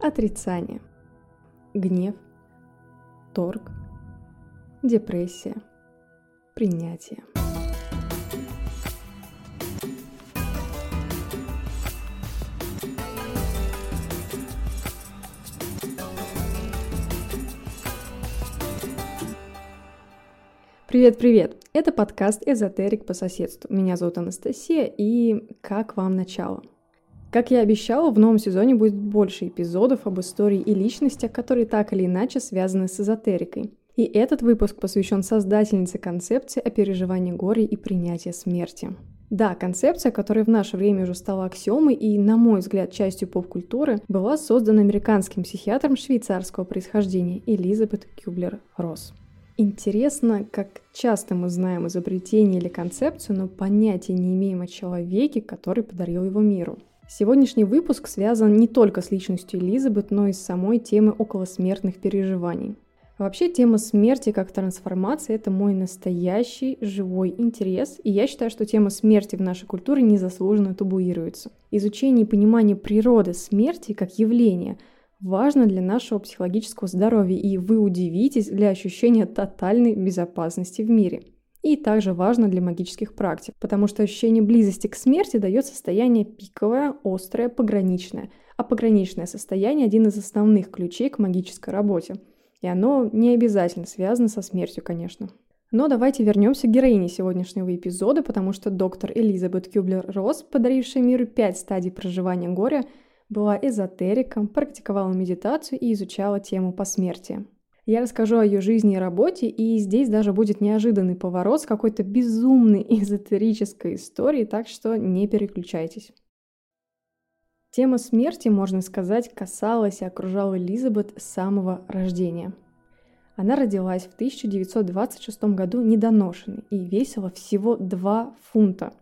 отрицание, гнев, торг, депрессия, принятие. Привет-привет! Это подкаст «Эзотерик по соседству». Меня зовут Анастасия, и как вам начало? Как я обещала, в новом сезоне будет больше эпизодов об истории и личностях, которые так или иначе связаны с эзотерикой. И этот выпуск посвящен создательнице концепции о переживании горя и принятии смерти. Да, концепция, которая в наше время уже стала аксиомой и, на мой взгляд, частью поп-культуры, была создана американским психиатром швейцарского происхождения Элизабет Кюблер-Росс. Интересно, как часто мы знаем изобретение или концепцию, но понятия не имеем о человеке, который подарил его миру. Сегодняшний выпуск связан не только с личностью Элизабет, но и с самой темой околосмертных переживаний. Вообще тема смерти как трансформации – это мой настоящий живой интерес, и я считаю, что тема смерти в нашей культуре незаслуженно табуируется. Изучение и понимание природы смерти как явления важно для нашего психологического здоровья, и вы удивитесь для ощущения тотальной безопасности в мире – и также важно для магических практик, потому что ощущение близости к смерти дает состояние пиковое, острое, пограничное. А пограничное состояние – один из основных ключей к магической работе. И оно не обязательно связано со смертью, конечно. Но давайте вернемся к героине сегодняшнего эпизода, потому что доктор Элизабет Кюблер-Росс, подарившая миру пять стадий проживания горя, была эзотериком, практиковала медитацию и изучала тему посмертия. Я расскажу о ее жизни и работе, и здесь даже будет неожиданный поворот с какой-то безумной эзотерической историей, так что не переключайтесь. Тема смерти, можно сказать, касалась и окружала Элизабет с самого рождения. Она родилась в 1926 году недоношенной и весила всего 2 фунта.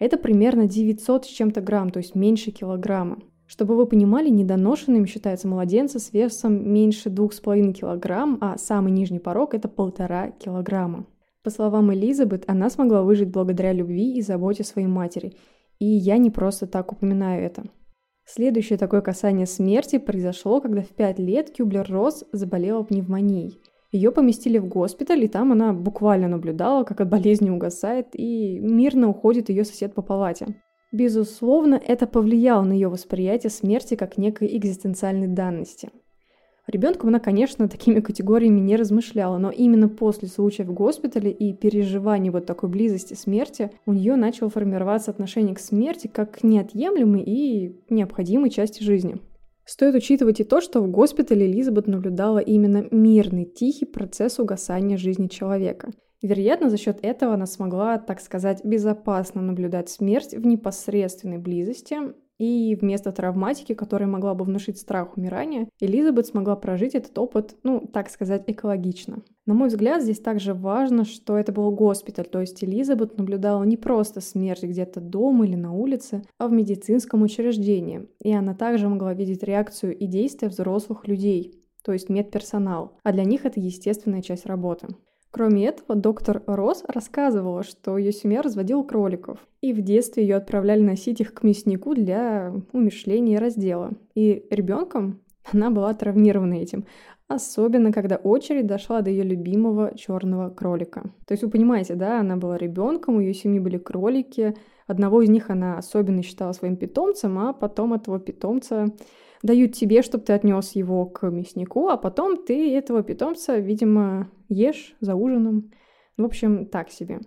Это примерно 900 с чем-то грамм, то есть меньше килограмма. Чтобы вы понимали, недоношенным считается младенцы с весом меньше 2,5 кг, а самый нижний порог – это полтора килограмма. По словам Элизабет, она смогла выжить благодаря любви и заботе своей матери. И я не просто так упоминаю это. Следующее такое касание смерти произошло, когда в 5 лет Кюблер-Росс заболела пневмонией. Ее поместили в госпиталь, и там она буквально наблюдала, как от болезни угасает, и мирно уходит ее сосед по палате. Безусловно, это повлияло на ее восприятие смерти как некой экзистенциальной данности. Ребенком она, конечно, такими категориями не размышляла, но именно после случая в госпитале и переживания вот такой близости смерти у нее начало формироваться отношение к смерти как к неотъемлемой и необходимой части жизни. Стоит учитывать и то, что в госпитале Элизабет наблюдала именно мирный, тихий процесс угасания жизни человека. Вероятно, за счет этого она смогла, так сказать, безопасно наблюдать смерть в непосредственной близости, и вместо травматики, которая могла бы внушить страх умирания, Элизабет смогла прожить этот опыт, ну, так сказать, экологично. На мой взгляд, здесь также важно, что это был госпиталь, то есть Элизабет наблюдала не просто смерть где-то дома или на улице, а в медицинском учреждении. И она также могла видеть реакцию и действия взрослых людей, то есть медперсонал, а для них это естественная часть работы. Кроме этого, доктор Росс рассказывала, что ее семья разводила кроликов, и в детстве ее отправляли носить их к мяснику для умешления и раздела. И ребенком она была травмирована этим, особенно когда очередь дошла до ее любимого черного кролика. То есть вы понимаете, да, она была ребенком, у ее семьи были кролики, одного из них она особенно считала своим питомцем, а потом этого питомца дают тебе, чтобы ты отнес его к мяснику, а потом ты этого питомца, видимо, ешь за ужином. В общем, так себе.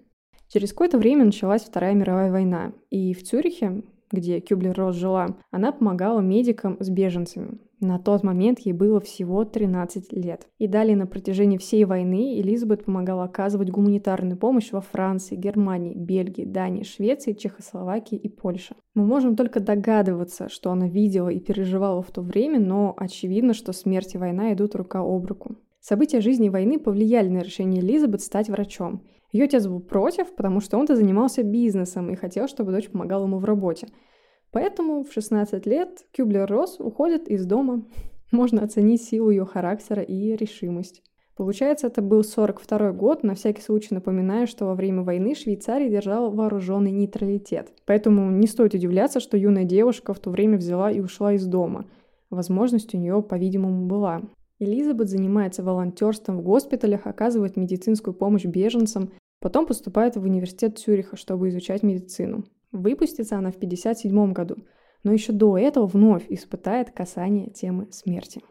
Через какое-то время началась Вторая мировая война, и в Цюрихе, где Кюблер-Росс жила, она помогала медикам с беженцами. На тот момент ей было всего 13 лет. И далее на протяжении всей войны Элизабет помогала оказывать гуманитарную помощь во Франции, Германии, Бельгии, Дании, Швеции, Чехословакии и Польше. Мы можем только догадываться, что она видела и переживала в то время, но очевидно, что смерть и война идут рука об руку. События жизни войны повлияли на решение Элизабет стать врачом. Ее отец был против, потому что он-то занимался бизнесом и хотел, чтобы дочь помогала ему в работе. Поэтому в 16 лет Кюблер-Росс уходит из дома. Можно оценить силу ее характера и решимость. Получается, это был 42 год, на всякий случай напоминаю, что во время войны Швейцария держала вооруженный нейтралитет. Поэтому не стоит удивляться, что юная девушка в то время взяла и ушла из дома. возможность у нее, по-видимому, была. Элизабет занимается волонтерством в госпиталях, оказывает медицинскую помощь беженцам, потом поступает в университет Цюриха, чтобы изучать медицину. Выпустится она в 1957 году, но еще до этого вновь испытает касание темы смерти.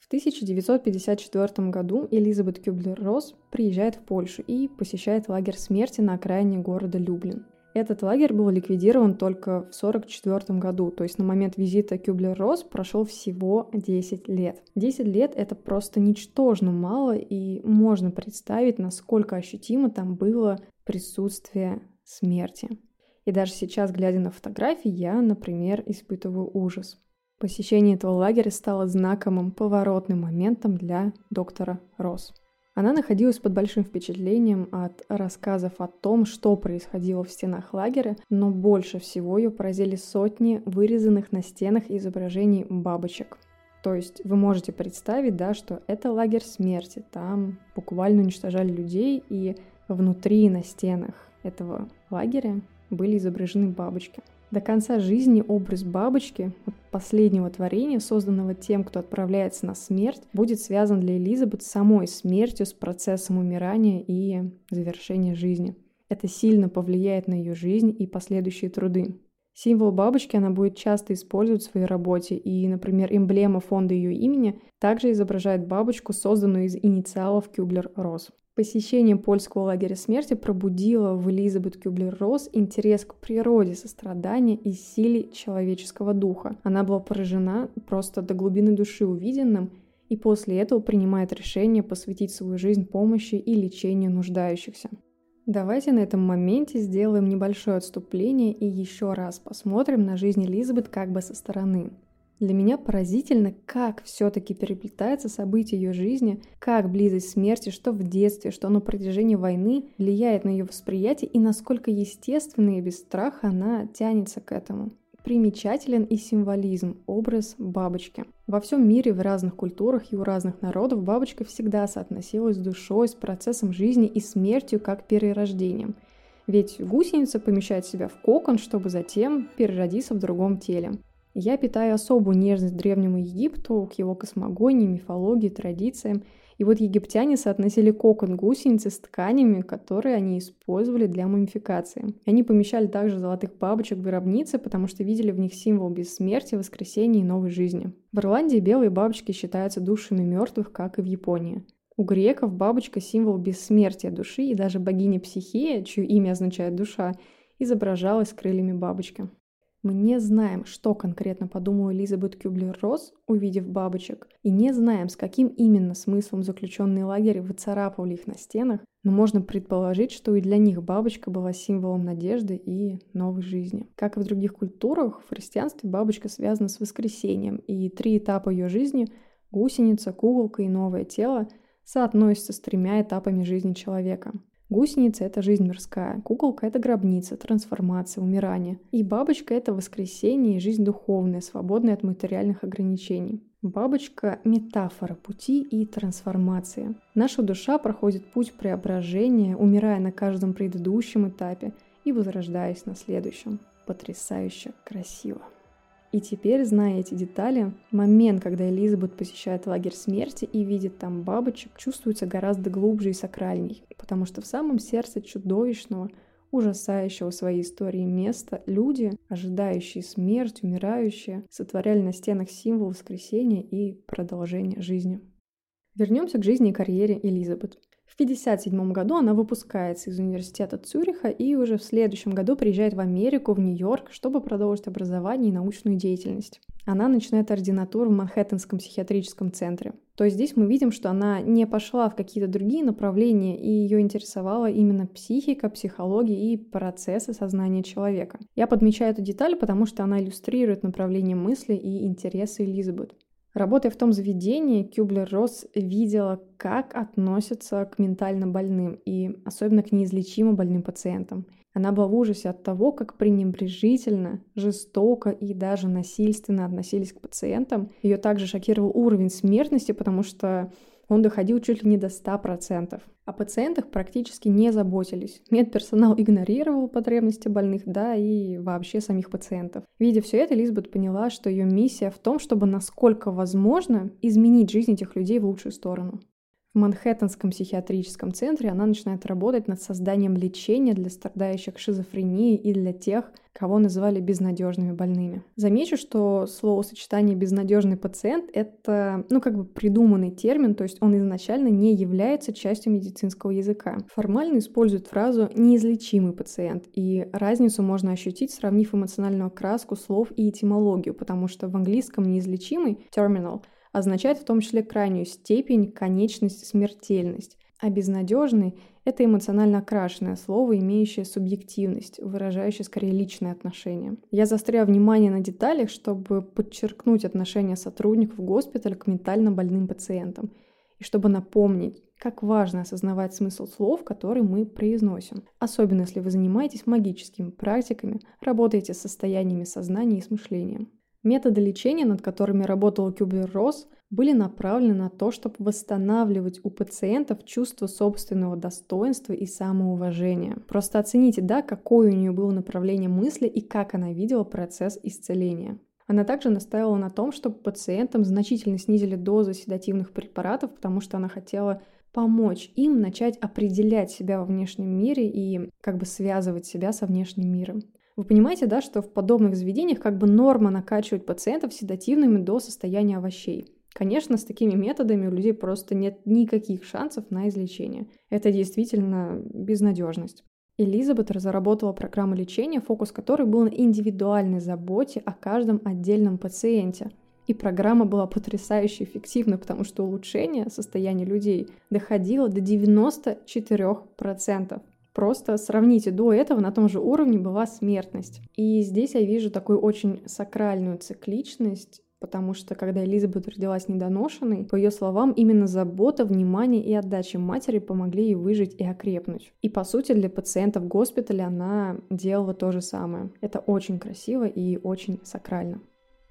В 1954 году Элизабет Кюблер-Росс приезжает в Польшу и посещает лагерь смерти на окраине города Люблин. Этот лагерь был ликвидирован только в 1944 году, то есть на момент визита Кюблер-Росс прошел всего 10 лет. 10 лет — это просто ничтожно мало, и можно представить, насколько ощутимо там было присутствие смерти. И даже сейчас, глядя на фотографии, я, например, испытываю ужас. Посещение этого лагеря стало знаковым поворотным моментом для доктора Росс. Она находилась под большим впечатлением от рассказов о том, что происходило в стенах лагеря, но больше всего ее поразили сотни вырезанных на стенах изображений бабочек. То есть вы можете представить, да, что это лагерь смерти, там буквально уничтожали людей, и внутри на стенах этого лагеря были изображены бабочки – до конца жизни образ бабочки, последнего творения, созданного тем, кто отправляется на смерть, будет связан для Элизабет самой смертью, с процессом умирания и завершения жизни. Это сильно повлияет на ее жизнь и последующие труды. Символ бабочки она будет часто использовать в своей работе, и, например, эмблема фонда ее имени также изображает бабочку, созданную из инициалов Кюблер-Росс. Посещение польского лагеря смерти пробудило в Элизабет Кюблер-Росс интерес к природе, сострадания и силе человеческого духа. Она была поражена просто до глубины души увиденным и после этого принимает решение посвятить свою жизнь помощи и лечению нуждающихся. Давайте на этом моменте сделаем небольшое отступление и еще раз посмотрим на жизнь Элизабет как бы со стороны. Для меня поразительно, как все-таки переплетаются события ее жизни, как близость смерти, что в детстве, что на протяжении войны влияет на ее восприятие и насколько естественно и без страха она тянется к этому. Примечателен и символизм, образ бабочки. Во всем мире, в разных культурах и у разных народов бабочка всегда соотносилась с душой, с процессом жизни и смертью как перерождением. Ведь гусеница помещает себя в кокон, чтобы затем переродиться в другом теле. Я питаю особую нежность к Древнему Египту, к его космогонии, мифологии, традициям. И вот египтяне соотносили кокон гусеницы с тканями, которые они использовали для мумификации. Они помещали также золотых бабочек в гробницы, потому что видели в них символ бессмертия, воскресения и новой жизни. В Ирландии белые бабочки считаются душами мертвых, как и в Японии. У греков бабочка – символ бессмертия души, и даже богиня Психея, чье имя означает «душа», изображалась крыльями бабочки. Мы не знаем, что конкретно подумала Элизабет Кюблер-Росс, увидев бабочек, и не знаем, с каким именно смыслом заключенные лагеря выцарапывали их на стенах, но можно предположить, что и для них бабочка была символом надежды и новой жизни. Как и в других культурах, в христианстве бабочка связана с воскресением, и три этапа ее жизни – гусеница, куколка и новое тело – соотносятся с тремя этапами жизни человека. Гусеница – это жизнь мирская, куколка – это гробница, трансформация, умирание. И бабочка – это воскресение и жизнь духовная, свободная от материальных ограничений. Бабочка – метафора пути и трансформации. Наша душа проходит путь преображения, умирая на каждом предыдущем этапе и возрождаясь на следующем. Потрясающе красиво. И теперь, зная эти детали, момент, когда Элизабет посещает лагерь смерти и видит там бабочек, чувствуется гораздо глубже и сакральней, потому что в самом сердце чудовищного, ужасающего своей истории места люди, ожидающие смерть, умирающие, сотворяли на стенах символ воскресения и продолжения жизни. Вернемся к жизни и карьере Элизабет. В 1957 году она выпускается из университета Цюриха и уже в следующем году приезжает в Америку, в Нью-Йорк, чтобы продолжить образование и научную деятельность. Она начинает ординатуру в Манхэттенском психиатрическом центре. То есть здесь мы видим, что она не пошла в какие-то другие направления, и ее интересовала именно психика, психология и процессы сознания человека. Я подмечаю эту деталь, потому что она иллюстрирует направление мысли и интересы Элизабет. Работая в том заведении, Кюблер-Росс видела, как относятся к ментально больным и особенно к неизлечимо больным пациентам. Она была в ужасе от того, как пренебрежительно, жестоко и даже насильственно относились к пациентам. Ее также шокировал уровень смертности, потому что он доходил чуть ли не до 100%. О пациентах практически не заботились. Медперсонал игнорировал потребности больных, да и вообще самих пациентов. Видя все это, Лизбет поняла, что ее миссия в том, чтобы насколько возможно изменить жизнь этих людей в лучшую сторону. В Манхэттенском психиатрическом центре она начинает работать над созданием лечения для страдающих шизофренией и для тех, кого называли безнадежными больными. Замечу, что словосочетание «безнадежный пациент» — это, ну, как бы придуманный термин, то есть он изначально не является частью медицинского языка. Формально используют фразу «неизлечимый пациент», и разницу можно ощутить, сравнив эмоциональную окраску слов и этимологию, потому что в английском «неизлечимый» — terminal — означает в том числе крайнюю степень, конечность, смертельность. А безнадежный – это эмоционально окрашенное слово, имеющее субъективность, выражающее скорее личные отношения. Я застряю внимание на деталях, чтобы подчеркнуть отношение сотрудников госпиталя к ментально больным пациентам и чтобы напомнить, как важно осознавать смысл слов, которые мы произносим. Особенно если вы занимаетесь магическими практиками, работаете с состояниями сознания и с мышлением. Методы лечения, над которыми работал Кюблер-Росс, были направлены на то, чтобы восстанавливать у пациентов чувство собственного достоинства и самоуважения. Просто оцените, да, какое у нее было направление мысли и как она видела процесс исцеления. Она также настаивала на том, чтобы пациентам значительно снизили дозы седативных препаратов, потому что она хотела помочь им начать определять себя во внешнем мире и как бы связывать себя со внешним миром. Вы понимаете, да, что в подобных заведениях как бы норма накачивать пациентов седативными до состояния овощей. Конечно, с такими методами у людей просто нет никаких шансов на излечение. Это действительно безнадежность. Элизабет разработала программу лечения, фокус которой был на индивидуальной заботе о каждом отдельном пациенте. И программа была потрясающе эффективна, потому что улучшение состояния людей доходило до 94%. Просто сравните, до этого на том же уровне была смертность. И здесь я вижу такую очень сакральную цикличность, потому что когда Элизабет родилась недоношенной, по ее словам, именно забота, внимание и отдача матери помогли ей выжить и окрепнуть. И по сути для пациентов госпиталя она делала то же самое. Это очень красиво и очень сакрально.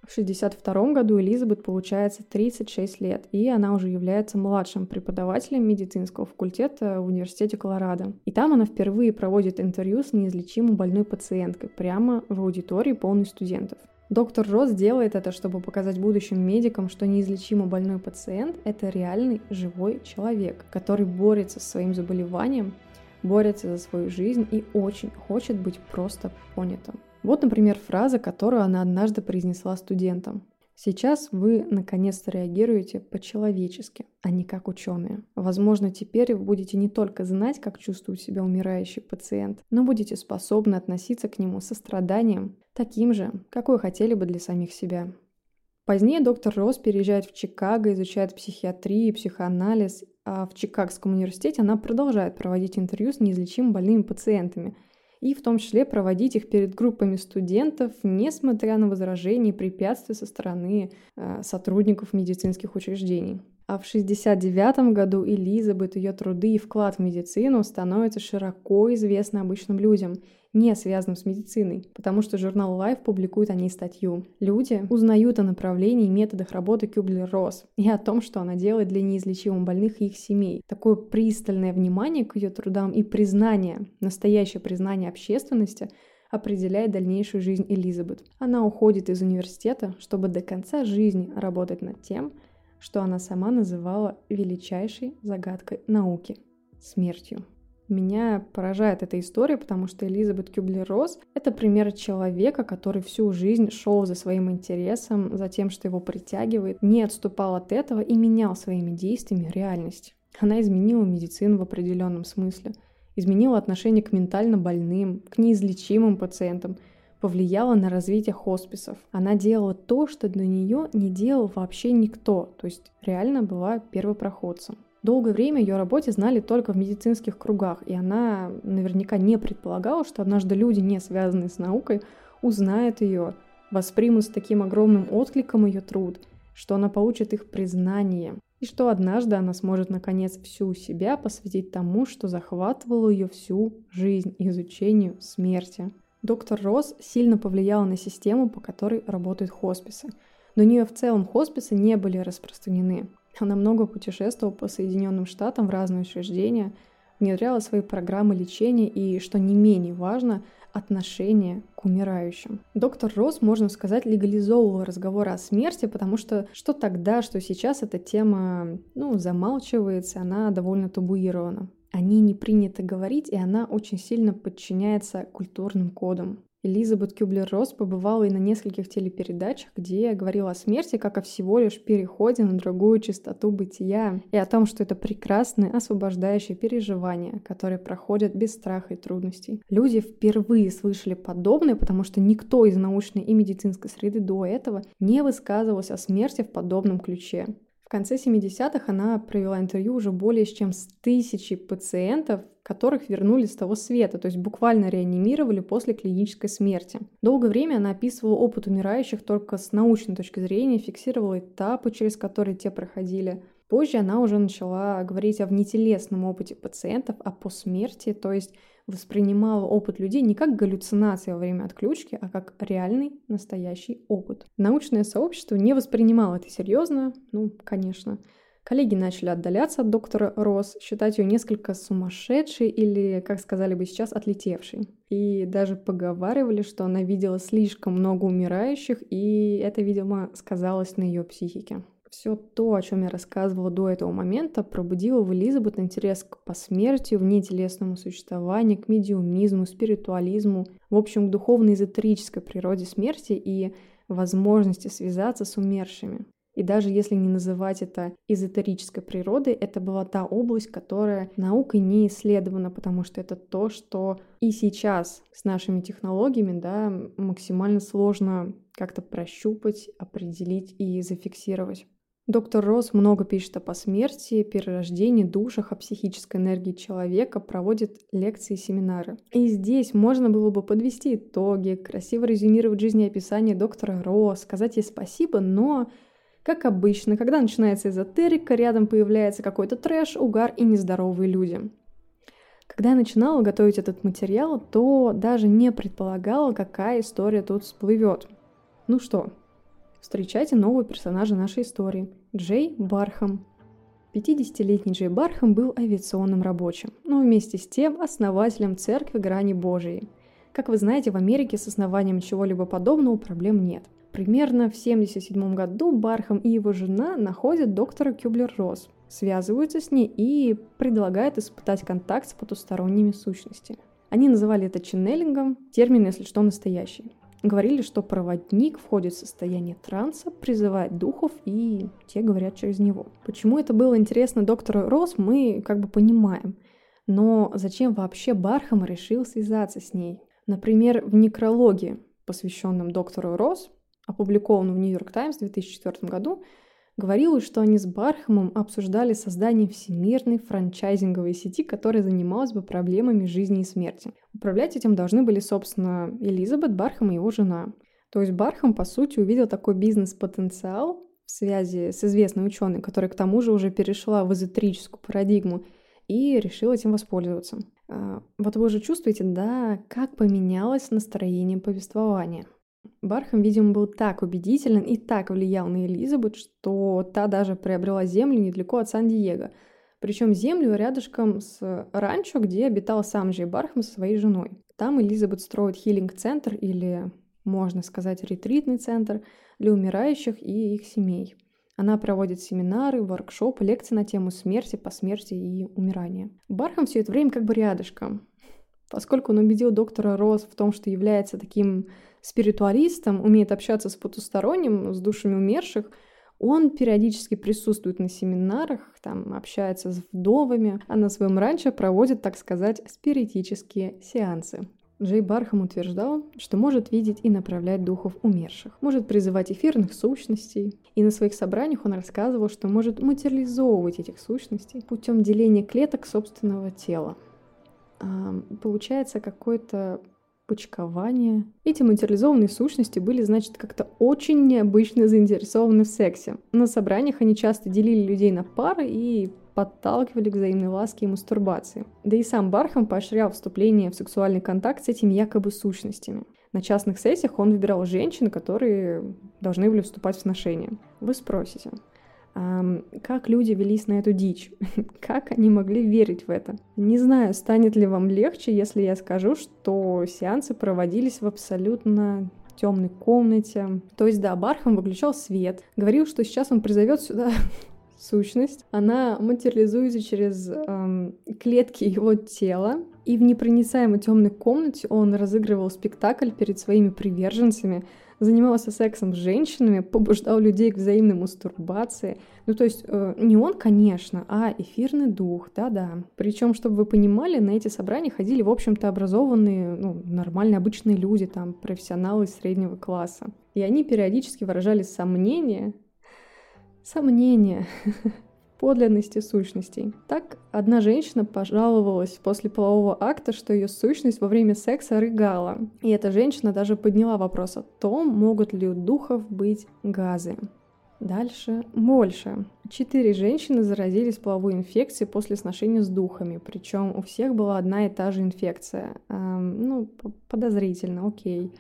В 1962 году Элизабет получается 36 лет, и она уже является младшим преподавателем медицинского факультета в университете Колорадо. И там она впервые проводит интервью с неизлечимо больной пациенткой прямо в аудитории полной студентов. Доктор Росс делает это, чтобы показать будущим медикам, что неизлечимо больной пациент – это реальный живой человек, который борется со своим заболеванием, борется за свою жизнь и очень хочет быть просто понятым. Вот, например, фраза, которую она однажды произнесла студентам. Сейчас вы наконец-то реагируете по-человечески, а не как ученые. Возможно, теперь вы будете не только знать, как чувствует себя умирающий пациент, но будете способны относиться к нему со страданием, таким же, какой хотели бы для самих себя. Позднее доктор Росс переезжает в Чикаго, изучает психиатрию и психоанализ, а в Чикагском университете она продолжает проводить интервью с неизлечимо больными пациентами – и в том числе проводить их перед группами студентов, несмотря на возражения и препятствия со стороны э, сотрудников медицинских учреждений. А в 1969 году Элизабет, ее труды и вклад в медицину становятся широко известны обычным людям, не связанным с медициной, потому что журнал Life публикует о ней статью. Люди узнают о направлении и методах работы Кюблер-Росс и о том, что она делает для неизлечимо больных и их семей. Такое пристальное внимание к ее трудам и признание, настоящее признание общественности определяет дальнейшую жизнь Элизабет. Она уходит из университета, чтобы до конца жизни работать над тем, что она сама называла величайшей загадкой науки – смертью. Меня поражает эта история, потому что Элизабет Кюблер-Росс — это пример человека, который всю жизнь шел за своим интересом, за тем, что его притягивает, не отступал от этого и менял своими действиями реальность. Она изменила медицину в определенном смысле, изменила отношение к ментально больным, к неизлечимым пациентам — повлияла на развитие хосписов. Она делала то, что до нее не делал вообще никто, то есть реально была первопроходцем. Долгое время ее работе знали только в медицинских кругах, и она наверняка не предполагала, что однажды люди, не связанные с наукой, узнают ее, воспримут с таким огромным откликом ее труд, что она получит их признание, и что однажды она сможет наконец всю себя посвятить тому, что захватывало ее всю жизнь изучению смерти. Доктор Росс сильно повлияла на систему, по которой работают хосписы. У нее в целом хосписы не были распространены. Она много путешествовала по Соединенным Штатам в разные учреждения, внедряла свои программы лечения и, что не менее важно, отношение к умирающим. Доктор Росс, можно сказать, легализовывал разговоры о смерти, потому что что тогда, что сейчас эта тема ну, замалчивается, она довольно табуирована. О ней не принято говорить, и она очень сильно подчиняется культурным кодам. Элизабет Кюблер-Росс побывала и на нескольких телепередачах, где говорила о смерти как о всего лишь переходе на другую частоту бытия и о том, что это прекрасное, освобождающее переживание, которое проходит без страха и трудностей. Люди впервые слышали подобное, потому что никто из научной и медицинской среды до этого не высказывался о смерти в подобном ключе. В конце 70-х она провела интервью уже более чем с тысячи пациентов, которых вернули с того света, то есть буквально реанимировали после клинической смерти. Долгое время она описывала опыт умирающих только с научной точки зрения, фиксировала этапы, через которые те проходили. Позже она уже начала говорить о внетелесном опыте пациентов, о посмертии, то есть воспринимала опыт людей не как галлюцинация во время отключки, а как реальный, настоящий опыт. Научное сообщество не воспринимало это серьезно, ну, конечно. Коллеги начали отдаляться от доктора Росс, считать ее несколько сумасшедшей или, как сказали бы сейчас, отлетевшей. И даже поговаривали, что она видела слишком много умирающих, и это, видимо, сказалось на ее психике. Все то, о чем я рассказывала до этого момента, пробудило в Элизабет интерес к посмертию, внетелесному существованию, к медиумизму, спиритуализму, в общем, к духовной эзотерической природе смерти и возможности связаться с умершими. И даже если не называть это эзотерической природой, это была та область, которая наукой не исследована, потому что это то, что и сейчас с нашими технологиями да, максимально сложно как-то прощупать, определить и зафиксировать. Доктор Росс много пишет о посмертии, перерождении, душах, о психической энергии человека, проводит лекции и семинары. И здесь можно было бы подвести итоги, красиво резюмировать жизнеописание доктора Росс, сказать ей спасибо, но как обычно, когда начинается эзотерика, рядом появляется какой-то трэш, угар и нездоровые люди. Когда я начинала готовить этот материал, то даже не предполагала, какая история тут всплывет. Ну что, Встречайте нового персонажа нашей истории – Джей Бархам. 50-летний Джей Бархам был авиационным рабочим, но вместе с тем основателем церкви Грани Божией. Как вы знаете, в Америке с основанием чего-либо подобного проблем нет. Примерно в 1977 году Бархам и его жена находят доктора Кюблер-Росс, связываются с ней и предлагают испытать контакт с потусторонними сущностями. Они называли это ченнелингом, термин, если что, настоящий говорили, что проводник входит в состояние транса, призывает духов, и те говорят через него. Почему это было интересно доктору Росс, мы как бы понимаем. Но зачем вообще Бархам решил связаться с ней? Например, в некрологе, посвященном доктору Росс, опубликованном в Нью-Йорк Таймс в 2004 году, Говорилось, что они с Бархамом обсуждали создание всемирной франчайзинговой сети, которая занималась бы проблемами жизни и смерти. Управлять этим должны были, собственно, Элизабет Бархам и его жена. То есть Бархам, по сути, увидел такой бизнес-потенциал в связи с известной ученой, которая к тому же уже перешла в эзотерическую парадигму, и решил этим воспользоваться. А, вот вы уже чувствуете, да, как поменялось настроение повествования. Бархам, видимо, был так убедителен и так влиял на Элизабет, что та даже приобрела землю недалеко от Сан-Диего. Причем землю рядышком с ранчо, где обитал сам Джей Бархам со своей женой. Там Элизабет строит хилинг-центр или, можно сказать, ретритный центр для умирающих и их семей. Она проводит семинары, воркшопы, лекции на тему смерти, посмертия и умирания. Бархам все это время как бы рядышком. Поскольку он убедил доктора Росс в том, что является таким спиритуалистом, умеет общаться с потусторонним, с душами умерших, он периодически присутствует на семинарах, там общается с вдовами, а на своем ранчо проводит, так сказать, спиритические сеансы. Джей Бархам утверждал, что может видеть и направлять духов умерших, может призывать эфирных сущностей. И на своих собраниях он рассказывал, что может материализовывать этих сущностей путем деления клеток собственного тела. Получается какой-то почкование. Эти материализованные сущности были, значит, как-то очень необычно заинтересованы в сексе. На собраниях они часто делили людей на пары и подталкивали к взаимной ласке и мастурбации. Да и сам Бархам поощрял вступление в сексуальный контакт с этими якобы сущностями. На частных сессиях он выбирал женщин, которые должны были вступать в сношение. Вы спросите, как люди велись на эту дичь, как они могли верить в это. Не знаю, станет ли вам легче, если я скажу, что сеансы проводились в абсолютно темной комнате. То есть, да, Бархам выключал свет, говорил, что сейчас он призовет сюда сущность. Она материализуется через эм, клетки его тела. И в непроницаемой темной комнате он разыгрывал спектакль перед своими приверженцами, занимался сексом с женщинами, побуждал людей к взаимной мастурбации. Ну, то есть э, не он, конечно, а эфирный дух, да-да. Причем, чтобы вы понимали, на эти собрания ходили, в общем-то, образованные, ну, нормальные, обычные люди, там, профессионалы среднего класса. И они периодически выражали сомнения, сомнения подлинности сущностей. Так, одна женщина пожаловалась после полового акта, что ее сущность во время секса рыгала. И эта женщина даже подняла вопрос о том, могут ли у духов быть газы. Дальше больше. Четыре женщины заразились половой инфекцией после сношения с духами, причем у всех была одна и та же инфекция. Эм, ну, подозрительно, окей.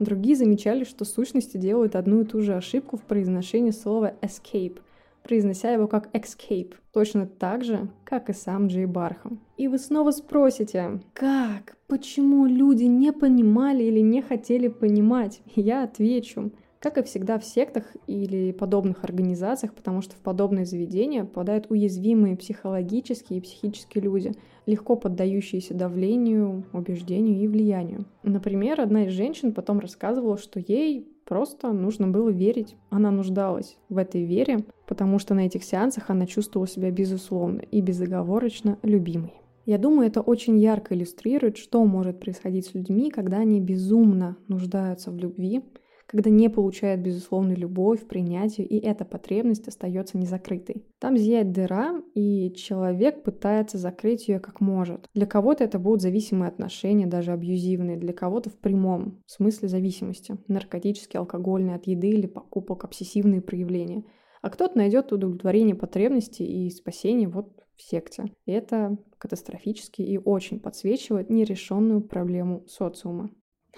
Другие замечали, что сущности делают одну и ту же ошибку в произношении слова escape – произнося его как escape, точно так же, как и сам Джей Бархам. И вы снова спросите, как, почему люди не понимали или не хотели понимать? Я отвечу, как и всегда в сектах или подобных организациях, потому что в подобные заведения попадают уязвимые психологические и психические люди, легко поддающиеся давлению, убеждению и влиянию. Например, одна из женщин потом рассказывала, что ей Просто нужно было верить. Она нуждалась в этой вере, потому что на этих сеансах она чувствовала себя безусловно и безоговорочно любимой. Я думаю, это очень ярко иллюстрирует, что может происходить с людьми, когда они безумно нуждаются в любви, когда не получает безусловную любовь, принятие, и эта потребность остается незакрытой. Там зияет дыра, и человек пытается закрыть ее как может. Для кого-то это будут зависимые отношения, даже абьюзивные, для кого-то в прямом смысле зависимости, наркотические, алкогольные, от еды или покупок, обсессивные проявления. А кто-то найдет удовлетворение потребностей и спасение вот в секте. И это катастрофически и очень подсвечивает нерешенную проблему социума.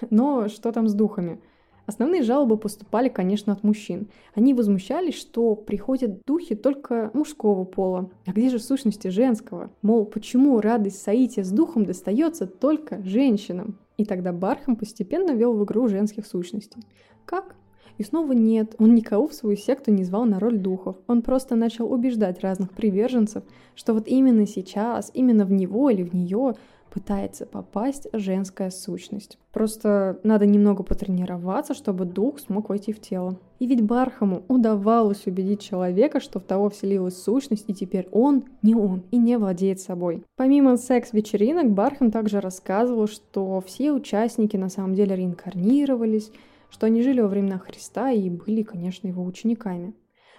Но что там с духами? Основные жалобы поступали, конечно, от мужчин. Они возмущались, что приходят духи только мужского пола. А где же сущности женского? Мол, почему радость соития с духом достается только женщинам? И тогда Бархам постепенно вел в игру женских сущностей. Как? И снова нет, он никого в свою секту не звал на роль духов. Он просто начал убеждать разных приверженцев, что вот именно сейчас, именно в него или в нее пытается попасть женская сущность. Просто надо немного потренироваться, чтобы дух смог войти в тело. И ведь Бархаму удавалось убедить человека, что в того вселилась сущность, и теперь он не он и не владеет собой. Помимо секс-вечеринок, Бархам также рассказывал, что все участники на самом деле реинкарнировались, что они жили во времена Христа и были, конечно, его учениками.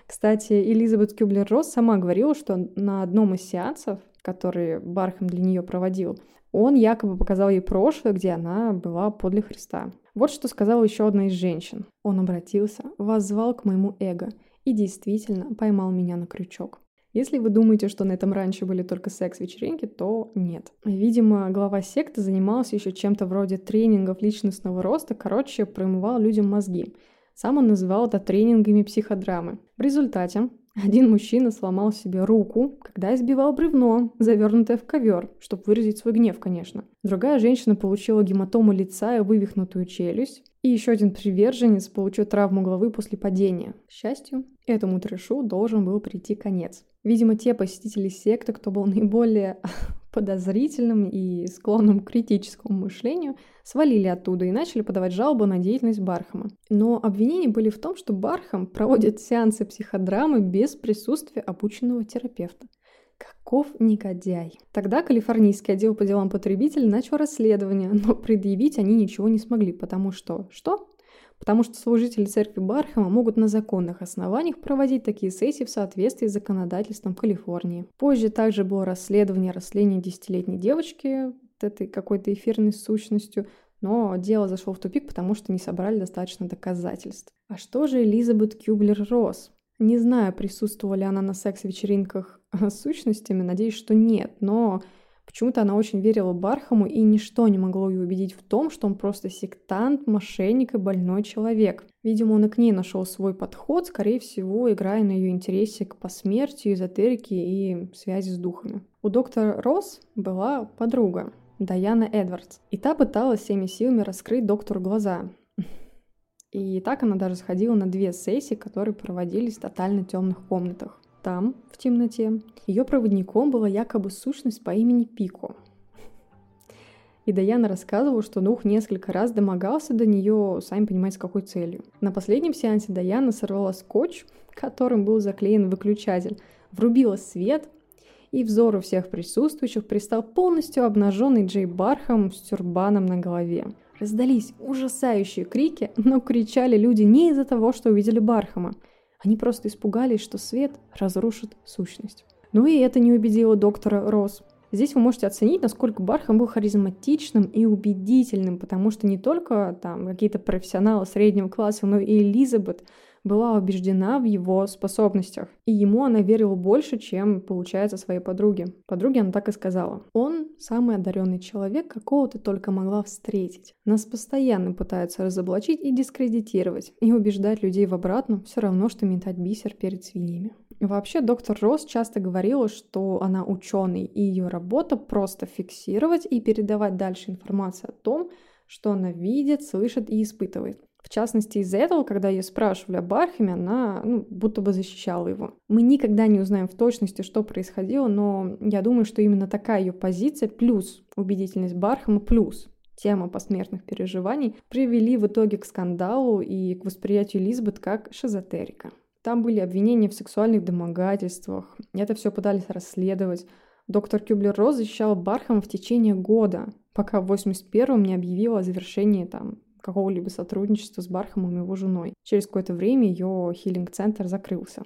Кстати, Элизабет Кюблер-Росс сама говорила, что на одном из сеансов, который Бархам для нее проводил, он якобы показал ей прошлое, где она была подле Христа. Вот что сказала еще одна из женщин. Он обратился, воззвал к моему эго и действительно поймал меня на крючок. Если вы думаете, что на этом раньше были только секс-вечеринки, то нет. Видимо, глава секты занимался еще чем-то вроде тренингов личностного роста, короче, промывал людям мозги. Сам он называл это тренингами психодрамы. В результате один мужчина сломал себе руку, когда избивал бревно, завернутое в ковер, чтобы выразить свой гнев, конечно. Другая женщина получила гематому лица и вывихнутую челюсть. И еще один приверженец получил травму головы после падения. К счастью, этому трэшу должен был прийти конец. Видимо, те посетители секты, кто был наиболее подозрительным и склонным к критическому мышлению, свалили оттуда и начали подавать жалобы на деятельность Бархама. Но обвинения были в том, что Бархам проводит сеансы психодрамы без присутствия обученного терапевта. Каков негодяй. Тогда калифорнийский отдел по делам потребителей начал расследование, но предъявить они ничего не смогли, потому что... Что? Потому что служители церкви Бархама могут на законных основаниях проводить такие сессии в соответствии с законодательством Калифорнии. Позже также было расследование растления десятилетней девочки этой какой-то эфирной сущностью, но дело зашло в тупик, потому что не собрали достаточно доказательств. А что же Элизабет Кюблер-Росс? Не знаю, присутствовала ли она на секс-вечеринках с сущностями, надеюсь, что нет, но Почему-то она очень верила Бархаму, и ничто не могло ее убедить в том, что он просто сектант, мошенник и больной человек. Видимо, он и к ней нашел свой подход, скорее всего, играя на ее интересе к посмертию, эзотерике и связи с духами. У доктора Росс была подруга, Даяна Эдвардс, и та пыталась всеми силами раскрыть доктору глаза. И так она даже сходила на две сессии, которые проводились в тотально темных комнатах там, в темноте, ее проводником была якобы сущность по имени Пико. И Даяна рассказывала, что дух несколько раз домогался до нее, сами понимаете, с какой целью. На последнем сеансе Даяна сорвала скотч, которым был заклеен выключатель, врубила свет, и взору всех присутствующих пристал полностью обнаженный Джей Бархам с тюрбаном на голове. Раздались ужасающие крики, но кричали люди не из-за того, что увидели Бархама – они просто испугались, что свет разрушит сущность. Ну и это не убедило доктора Росс. Здесь вы можете оценить, насколько Бархам был харизматичным и убедительным, потому что не только там какие-то профессионалы среднего класса, но и Элизабет была убеждена в его способностях. И ему она верила больше, чем, получается, своей подруге. Подруге она так и сказала. Он самый одаренный человек, какого ты только могла встретить. Нас постоянно пытаются разоблачить и дискредитировать. И убеждать людей в обратном все равно, что метать бисер перед свиньями. Вообще, доктор Росс часто говорила, что она ученый, и ее работа просто фиксировать и передавать дальше информацию о том, что она видит, слышит и испытывает. В частности, из-за этого, когда ее спрашивали об Архиме, она ну, будто бы защищала его. Мы никогда не узнаем в точности, что происходило, но я думаю, что именно такая ее позиция, плюс убедительность Бархама, плюс тема посмертных переживаний, привели в итоге к скандалу и к восприятию Лизбет как шизотерика. Там были обвинения в сексуальных домогательствах, это все пытались расследовать. Доктор Кюблер-Роз защищала Бархама в течение года, пока в 81-м не объявила о завершении там какого-либо сотрудничества с Бархамом и его женой. Через какое-то время ее хилинг-центр закрылся.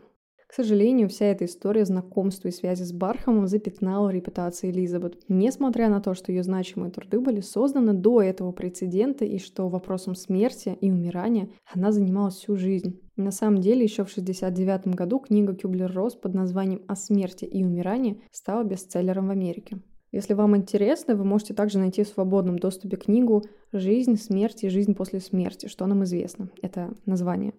К сожалению, вся эта история знакомства и связи с Бархамом запятнала репутацию Элизабет, несмотря на то, что ее значимые труды были созданы до этого прецедента и что вопросом смерти и умирания она занималась всю жизнь. На самом деле, еще в 1969 году книга Кюблер-Росс под названием «О смерти и умирании» стала бестселлером в Америке. Если вам интересно, вы можете также найти в свободном доступе книгу «Жизнь, смерть и жизнь после смерти», что нам известно. Это название.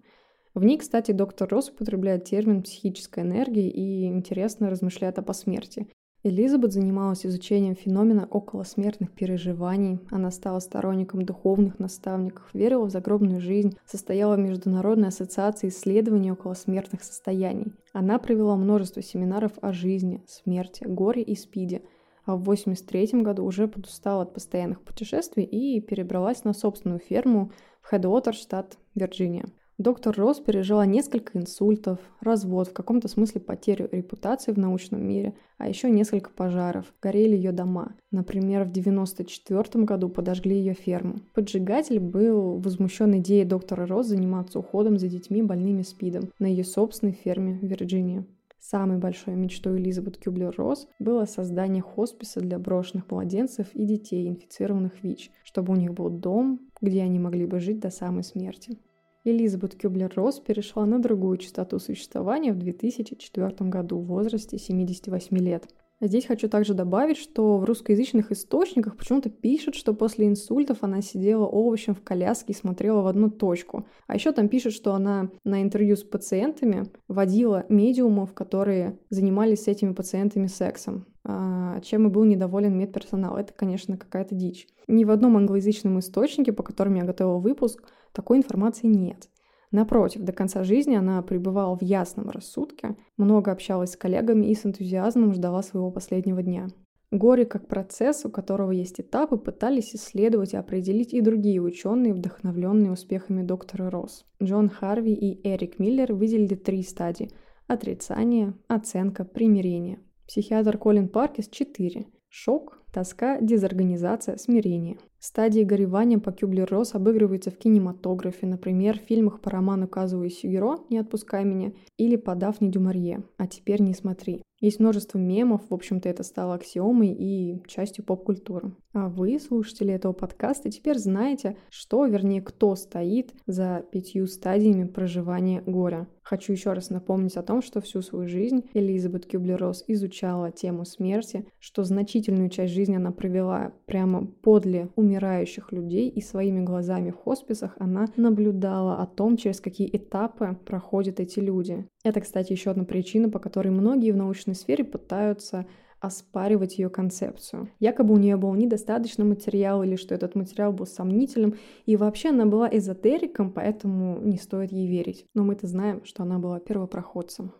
В ней, кстати, доктор Росс употребляет термин «психическая энергия» и интересно размышляет о посмертии. Элизабет занималась изучением феномена околосмертных переживаний, она стала сторонником духовных наставников, верила в загробную жизнь, состояла в Международной ассоциации исследований околосмертных состояний. Она провела множество семинаров о жизни, смерти, горе и спиде – а в 83 году уже подустала от постоянных путешествий и перебралась на собственную ферму в Хедуотер, штат Вирджиния. Доктор Росс пережила несколько инсультов, развод, в каком-то смысле потерю репутации в научном мире, а еще несколько пожаров. Горели ее дома. Например, в 1994 году подожгли ее ферму. Поджигатель был возмущен идеей доктора Росс заниматься уходом за детьми больными СПИДом на ее собственной ферме в Вирджинии. Самой большой мечтой Элизабет Кюблер-Росс было создание хосписа для брошенных младенцев и детей, инфицированных ВИЧ, чтобы у них был дом, где они могли бы жить до самой смерти. Элизабет Кюблер-Росс перешла на другую частоту существования в 2004 году в возрасте 78 лет – Здесь хочу также добавить, что в русскоязычных источниках почему-то пишут, что после инсультов она сидела овощем в коляске и смотрела в одну точку. А еще там пишут, что она на интервью с пациентами водила медиумов, которые занимались с этими пациентами сексом а, чем и был недоволен медперсонал. Это, конечно, какая-то дичь. Ни в одном англоязычном источнике, по которому я готовила выпуск, такой информации нет. Напротив, до конца жизни она пребывала в ясном рассудке, много общалась с коллегами и с энтузиазмом ждала своего последнего дня. Горе как процесс, у которого есть этапы, пытались исследовать и определить и другие ученые, вдохновленные успехами доктора Росс. Джон Харви и Эрик Миллер выделили три стадии – отрицание, оценка, примирение. Психиатр Колин Паркис – четыре – шок, тоска, дезорганизация, смирение. Стадии горевания по Кюблер-Росс обыгрываются в кинематографе, например, в фильмах по роману Казуи Сюгеро «Не отпускай меня» или по Дафне Дюмарье «А теперь не смотри». Есть множество мемов, в общем-то это стало аксиомой и частью поп-культуры. А вы, слушатели этого подкаста, теперь знаете, что, вернее, кто стоит за пятью стадиями проживания горя. Хочу еще раз напомнить о том, что всю свою жизнь Элизабет Кюблер-Росс изучала тему смерти, что значительную часть жизни она провела прямо подле умирающих людей, и своими глазами в хосписах она наблюдала о том, через какие этапы проходят эти люди. Это, кстати, еще одна причина, по которой многие в научной сфере пытаются оспаривать ее концепцию. Якобы у нее был недостаточно материала или что этот материал был сомнительным, и вообще она была эзотериком, поэтому не стоит ей верить. Но мы-то знаем, что она была первопроходцем.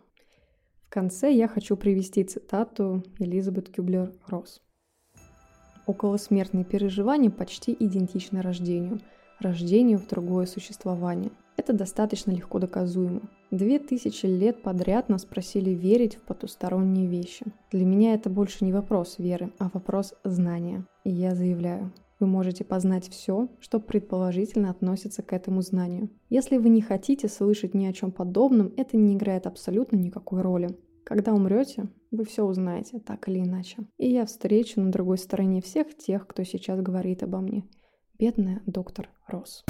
В конце я хочу привести цитату Элизабет Кюблер-Росс. Околосмертные переживания почти идентичны рождению, рождению в другое существование. Это достаточно легко доказуемо. Две тысячи лет подряд нас просили верить в потусторонние вещи. Для меня это больше не вопрос веры, а вопрос знания. И я заявляю, вы можете познать все, что предположительно относится к этому знанию. Если вы не хотите слышать ни о чем подобном, это не играет абсолютно никакой роли. Когда умрете, вы все узнаете, так или иначе. И я встречу на другой стороне всех тех, кто сейчас говорит обо мне. Бедная доктор Росс.